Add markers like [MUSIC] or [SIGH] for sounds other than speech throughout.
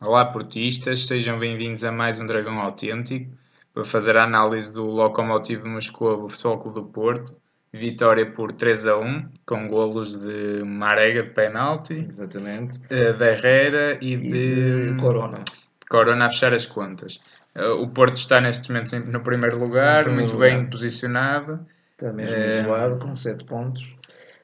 Olá portistas, sejam bem-vindos a mais um Dragão Autêntico para fazer a análise do Lokomotiv Moscou Futebol Clube do Porto. Vitória por 3 a 1, com golos de Marega de penalti, Exatamente. de Herrera e, E de, de Corona. Corona a fechar as contas. Eh, O Porto está neste momento no primeiro lugar, No primeiro muito lugar. bem posicionado. Está mesmo É. isolado com 7 pontos.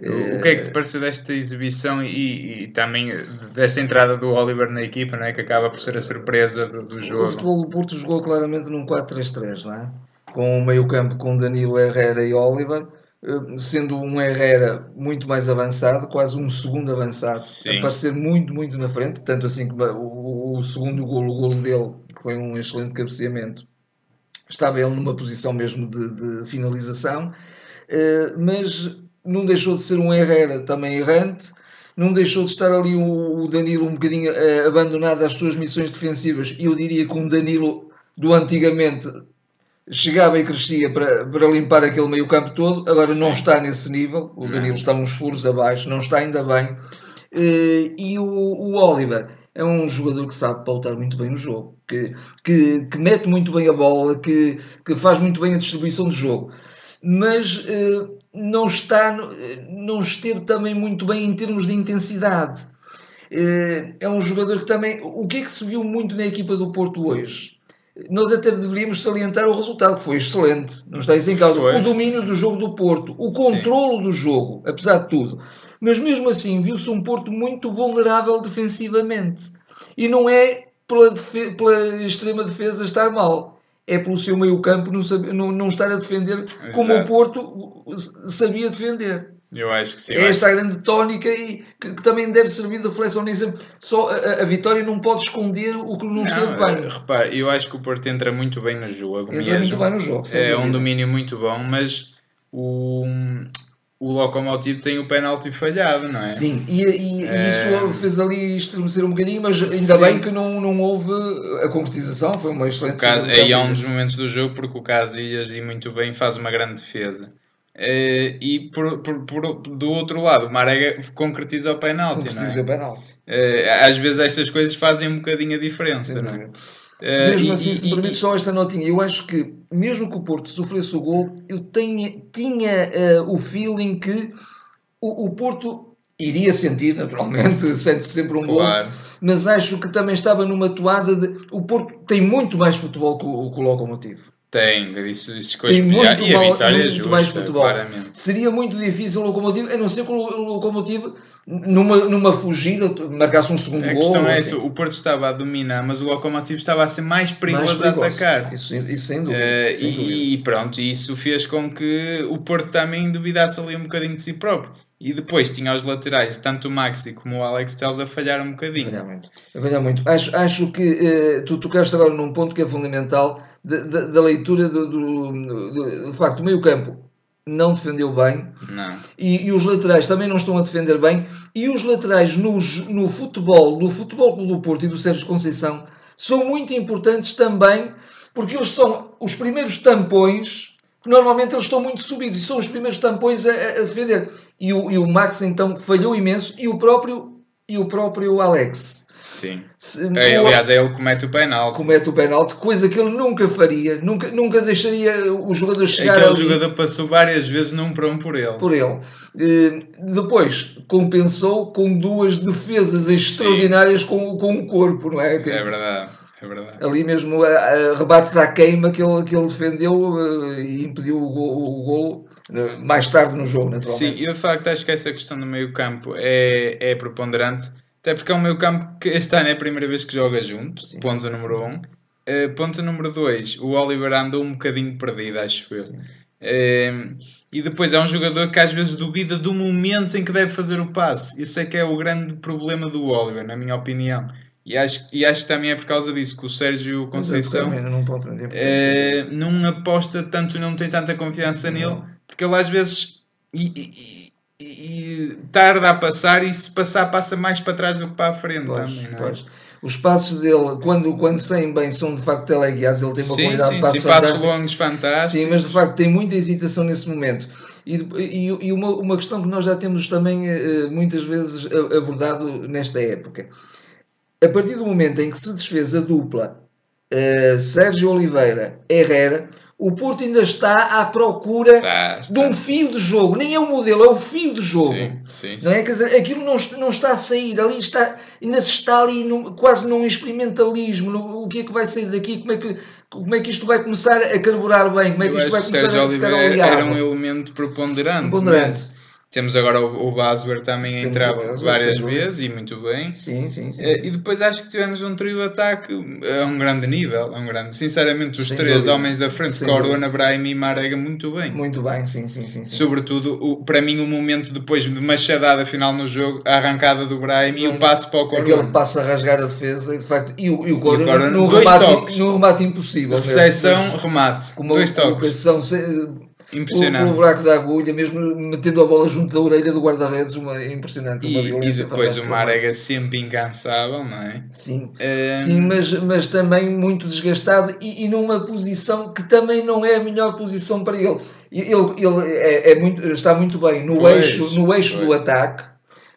O o que é que te pareceu desta exibição e, e também desta entrada do Oliver na equipa, não é? que acaba por ser a surpresa do, do O jogo? futebol do Porto jogou claramente num 4-3-3, não é? Com o meio-campo com Danilo Herrera e Oliver, eh, sendo um Herrera muito mais avançado, quase um segundo avançado, Sim. a parecer muito, muito na frente. Tanto assim que o, o segundo golo, o golo dele, que foi um excelente cabeceamento, estava ele numa posição mesmo de, de finalização, eh, mas não deixou de ser um Herrera também errante, não deixou de estar ali o, o Danilo um bocadinho eh, abandonado às suas missões defensivas, eu diria que um Danilo do antigamente chegava e crescia para, para limpar aquele meio campo todo, agora não Sim. está nesse nível, o Não. Danilo está uns furos abaixo, não está ainda bem, Eh, e o, o Oliver é um jogador que sabe pautar muito bem no jogo, que, que, que mete muito bem a bola, que, que faz muito bem a distribuição do jogo, mas eh, não está, não esteve também muito bem em termos de intensidade. Eh, é um jogador que também. O que é que se viu muito na equipa do Porto hoje? Nós até deveríamos salientar o resultado, que foi excelente, não está isso em causa. O domínio do jogo do Porto, o Sim. controlo do jogo, apesar de tudo. Mas mesmo assim, viu-se um Porto muito vulnerável defensivamente. E não é pela, pela extrema defesa estar mal, é pelo seu meio-campo não, saber- não, não estar a defender como o Exato. Porto sabia defender. Eu acho que sim. É esta acho- grande tónica e que, que também deve servir de reflexão nisso. Só a, a- vitória não pode esconder o que não, esteve bem. eh, repara, eu acho que o Porto entra muito bem no jogo. Entra mesmo. muito bem no jogo. É um domínio muito bom, mas o, o Lokomotiv tem o penalti falhado, não é? Sim, e, e- e É. isso fez ali estremecer um bocadinho, mas ainda Sim. bem que não, não houve a concretização. Foi uma excelente O Cas- defesa do aí há um dos momentos do jogo porque o Casillas e muito bem faz uma grande defesa. Eh, e por, por- por- do outro lado, o Marega concretiza o penalti, não Concretiza é? o penalti. Eh, às vezes estas coisas fazem um bocadinho a diferença, não é? Eh, Mesmo assim, e- se permite só esta notinha, eu acho que, mesmo que o Porto sofresse o gol, eu tenha, tinha eh, o feeling que o, o Porto iria sentir, naturalmente, [LAUGHS] sente sempre um gol, Claro. mas acho que também estava numa toada de. O Porto tem muito mais futebol que o, que o Lokomotiv. Tem, isso, isso Tem coisa- muito, e a mal- vitória é muito justa, mais futebol. claramente. Seria muito difícil o Lokomotiv, a não ser que o Lokomotiv, numa, numa fugida, marcasse um segundo A gol. questão ou é assim. essa, o Porto estava a dominar, mas o Lokomotiv estava a ser mais perigoso, Mais perigoso. a atacar. Isso, isso sem dúvida. Eh, sem dúvida. e, e pronto, isso fez com que o Porto também duvidasse ali um bocadinho de si próprio. E depois tinha os laterais, tanto o Maxi como o Alex Telles, a falhar um bocadinho. Falhar muito. Falhar muito. Acho, acho que eh, tu tocaste agora num ponto que é fundamental da, da- da leitura do, do, do, do facto, o meio campo não defendeu bem. Não. e, e os laterais também não estão a defender bem. E os laterais no, no futebol, no futebol do Porto e do Sérgio Conceição são muito importantes também porque eles são os primeiros tampões que normalmente eles estão muito subidos e são os primeiros tampões a, a- a defender. E o, e o Max então falhou imenso e o próprio e o próprio Alex Sim. Se- É, aliás, é ele comete o penalti. comete o penalti, coisa que ele nunca faria, nunca, nunca deixaria o jogador chegar Aquele ali jogador passou várias vezes num para um por ele. por ele. Eh, Depois compensou com duas defesas extraordinárias com, com o corpo, não é? É verdade, é verdade. Ali mesmo a, a rebates à queima que ele, que ele defendeu eh, e impediu o gol, o gol, eh, mais tarde no jogo, Sim, naturalmente. e de facto acho que essa questão do meio campo é, é preponderante, até porque é um meio campo que este ano é a primeira vez que joga junto, Sim. ponto número 1. Um. Uh, ponto número 2, o Oliver andou um bocadinho perdido, acho eu. Uh, e depois é um jogador que às vezes duvida do momento em que deve fazer o passe. Isso é que é o grande problema do Oliver, na minha opinião. E acho, e acho que também é por causa disso que o Sérgio Conceição ponto muito importante. eh, não aposta tanto, não tem tanta confiança nele, Não. porque ele às vezes e, e- e- tarda a passar e se passar passa mais para trás do que para a frente Pois, também, é? pois. Os passos dele, quando, quando saem bem, são de facto teleguiados. Ele tem uma Sim, qualidade sim, de passos sim, passos longos fantásticos. Sim, mas de facto tem muita hesitação nesse momento. E, e, e uma, uma questão que nós já temos também eh, muitas vezes a- abordado nesta época. a partir do momento em que se desfez a dupla uh, Sérgio Oliveira Herrera, o Porto ainda está à procura Está, de um fio de jogo. Nem é o modelo, é o fio de jogo. Sim, sim, Não é? Quer dizer, aquilo não, não está a sair, ali está, ainda se está ali num- quase num experimentalismo. no- o que é que vai sair daqui? Como é que, como é que isto vai começar a carburar bem? Como é que Eu isto vai começar a ficar Oliveira era um elemento preponderante. Preponderante. mas Temos agora o, o Baswer também a entrar o várias vezes e muito bem. Sim, sim, sim. Eh, sim. E depois acho que tivemos um trio de ataque a um grande nível, a um grande. Sinceramente, os Sem três dúvida. homens da frente, Corona, Brahim e Marega, muito bem. Muito bem, sim, sim, sim. sim. Sobretudo, o, para mim, o momento depois de machadada final no jogo, a arrancada do Brahim e o Hum, passo para o Aquele Corona. passo a rasgar a defesa e de facto. E o, e o Corona, Corona, no, remate, no remate impossível. Recepção, remate. Com uma Dois toques. colocação sem- pelo Impressionante. buraco da agulha, mesmo metendo a bola junto da orelha do guarda-redes, uma impressionante. Uma E, e depois o. Marega sempre incansável, não é? Sim. Eh, Sim, mas, mas também muito desgastado e, e numa posição que também não é a melhor posição para ele. E Ele, ele é, é muito, está muito bem no Pois, eixo, no eixo do ataque,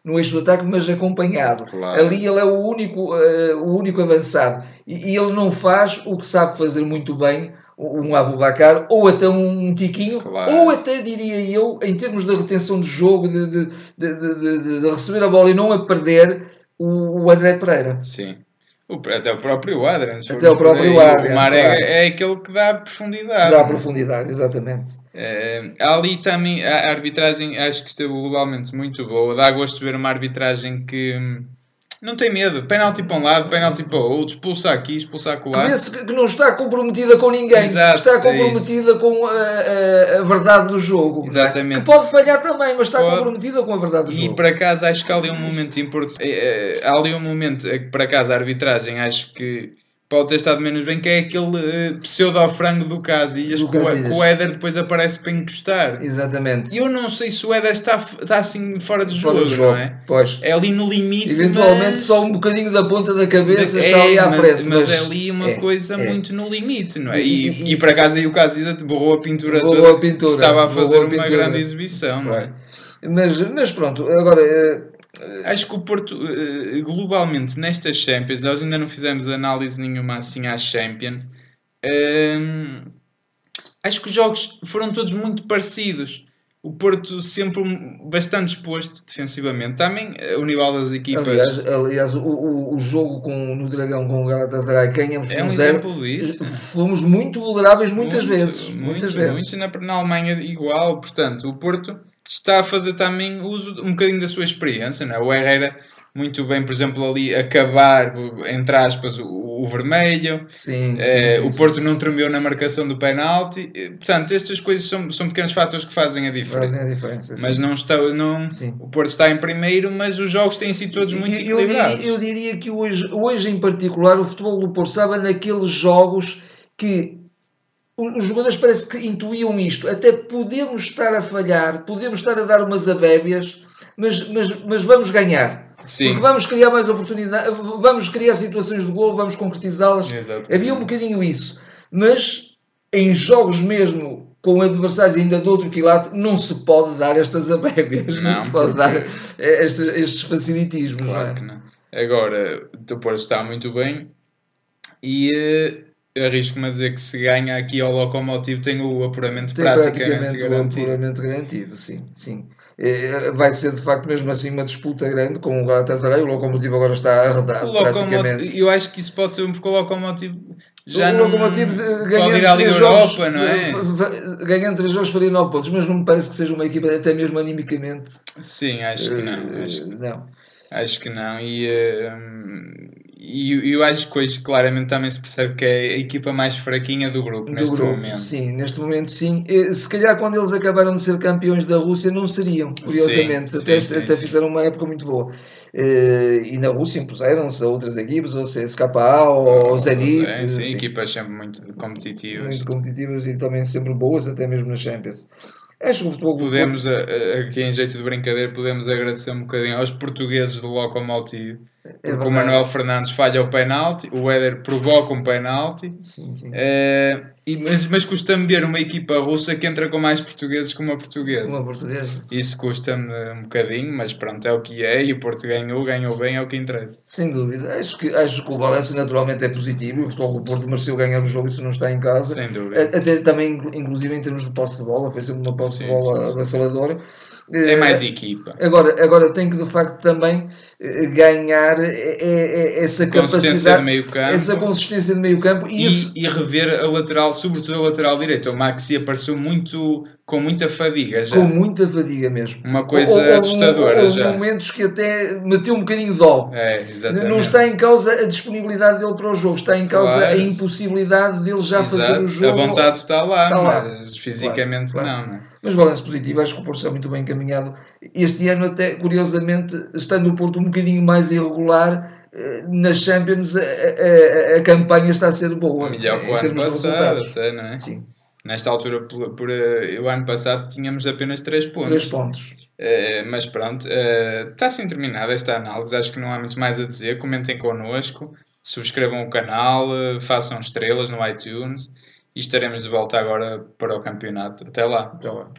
no eixo do ataque, mas acompanhado. Claro. Ali ele é o único, eh, o único avançado e, e ele não faz o que sabe fazer muito bem um Abubacar ou até um Tiquinho Claro. ou até diria eu em termos de retenção de jogo de, de, de, de- receber a bola e não a perder o, o André Pereira Sim. O- até o próprio Adrian. Até o próprio Adrian, O Marega claro. é aquele que dá profundidade. dá é? profundidade, exatamente Eh, ali também a a arbitragem acho que esteve globalmente muito boa. Dá gosto de ver uma arbitragem que hum, não tem medo. Penalti para um lado, penalti para o outro, expulsa aqui, expulsa acolá. Vê-se que não está comprometida com ninguém, Exato, está é comprometida com a, a- a verdade do jogo. Exatamente. Que pode falhar também, mas está Pode. comprometida com a verdade do E jogo. por acaso acho que há ali um momento importante. Há ali um momento que por acaso a arbitragem acho que pode ter estado menos bem, que é aquele eh, pseudo-frango do Casillas, Do que o- Casillas. que o Éder depois aparece para encostar. Exatamente. E eu não sei se o Éder está, está assim fora de jogo, Fora do jogo. não é? Pois. É ali no limite. Eventualmente mas... só um bocadinho da ponta da cabeça É, está ali à mas, frente. mas é ali uma é, coisa é. muito no limite, não é? E- E, e- e, por acaso aí o Casillas borrou a pintura Borrou toda, a pintura, estava a fazer a uma grande exibição, não é? Mas, mas pronto, agora eh, Acho que o Porto, eh, globalmente, nestas Champions, nós ainda não fizemos análise nenhuma assim às Champions. ehm, acho que os jogos foram todos muito parecidos. O Porto sempre bastante exposto defensivamente. Também eh, o nível das equipas aliás, aliás o, o, o jogo com, no Dragão com o Galatasaray ganhamos é um zero. exemplo disso. Fomos muito vulneráveis muitas Muito, vezes. Muito, muitas vezes. muito na, na Alemanha igual. Portanto, o Porto está a fazer também uso um bocadinho da sua experiência. Não é? O Herrera, muito bem, por exemplo, ali acabar, entre aspas, o, o vermelho. Sim, Eh, sim, o sim. Porto não tremeu na marcação do penalti. Eh, Portanto, estas coisas são, são pequenos fatores que fazem a diferença. fazem a diferença. Mas não está, não, Sim. o Porto está em primeiro, mas os jogos têm sido todos muito eu, eu equilibrados. diria, eu diria que hoje, hoje, em particular, o futebol do Porto estava naqueles jogos que o- os jogadores parece que intuíam isto. Até podemos estar a falhar, podemos estar a dar umas abébias, mas, mas, mas vamos ganhar. Sim, Porque vamos criar mais oportunidades, vamos criar situações de golo, vamos concretizá-las. Havia um bocadinho isso. Mas em jogos mesmo com adversários ainda de outro quilate, não se pode dar estas abébias, não, Não, se pode dar estes, estes facilitismos. não é? Claro que não. Agora, o Porto está muito bem e eh, arrisco-me a dizer que se ganha aqui ao Locomotivo tem o apuramento Tem praticamente, praticamente o garantido. apuramento garantido, sim. sim. Eh, Vai ser de facto mesmo assim uma disputa grande com o Galatasaray. O Locomotivo agora está arredado O praticamente. Eu acho que isso pode ser porque o Locomotivo já o não Locomotivo eh, ganhando ir à Liga três Europa, jogos, não é? eh, Ganhando três jogos faria 9 pontos, mas não me parece que seja uma equipa, até mesmo animicamente. Sim, acho que não. eh, Acho, não. acho que não. E, eh, e eu acho que hoje claramente também se percebe que é a equipa mais fraquinha do grupo do neste grupo. momento. Sim, neste momento sim. Eh, Se calhar quando eles acabaram de ser campeões da Rússia não seriam, curiosamente. Sim, até sim, até sim. fizeram uma época muito boa. Eh, E na Rússia impuseram-se a outras equipes, ou CSKA ou Zenit. Sim, sim, sim, equipas sempre muito competitivas. muito competitivas e também sempre boas, até mesmo nas Champions. Acho que o futebol Podemos, a- aqui em jeito de brincadeira, podemos agradecer um bocadinho aos portugueses do Locomotive É porque o Manuel Fernandes falha o penalti, o Éder provoca um penalti. Sim, sim. Uh, e, mas, mas custa-me ver uma equipa russa que entra com mais portugueses que uma portuguesa. Uma portuguesa. Isso custa-me um bocadinho, mas pronto, é o que é. E o Porto ganhou, ganhou bem, é o que interessa. Sem dúvida. Acho que, acho que o Valência naturalmente é positivo. O futebol do Porto mereceu ganhar o jogo e se não está em casa. Sem dúvida. Até também, inclusive em termos de posse de bola, foi sempre uma posse sim, de bola avassaladora. É mais equipa. Agora, agora tem que de facto também eh, ganhar eh, eh, essa capacidade, essa consistência de meio campo e, e, e, rever a lateral, sobretudo a lateral direita. O Maxi apareceu muito com muita fadiga já. Com muita fadiga mesmo. Uma coisa ou, assustadora ou, já. momentos que até meteu um bocadinho de dó. É, exatamente. Não está em causa a disponibilidade dele para o jogo, está em causa claro. a impossibilidade dele já Exato. fazer o jogo. A vontade está lá, está lá. mas fisicamente claro, claro. não. não é? Mas balanço positivo, acho que o Porto está muito bem encaminhado. Este ano, até curiosamente, estando o Porto um bocadinho mais irregular, eh, nas Champions a, a, a, campanha está a ser boa. Melhor que o ano passado, até, não é? Sim. Nesta altura, por, por uh, o ano passado, tínhamos apenas 3 pontos. 3 pontos. Uh, mas pronto, está assim terminada esta análise. Acho que não há muito mais a dizer. Comentem connosco, subscrevam o canal, façam estrelas no iTunes e estaremos de volta agora para o campeonato. Até lá. Até lá.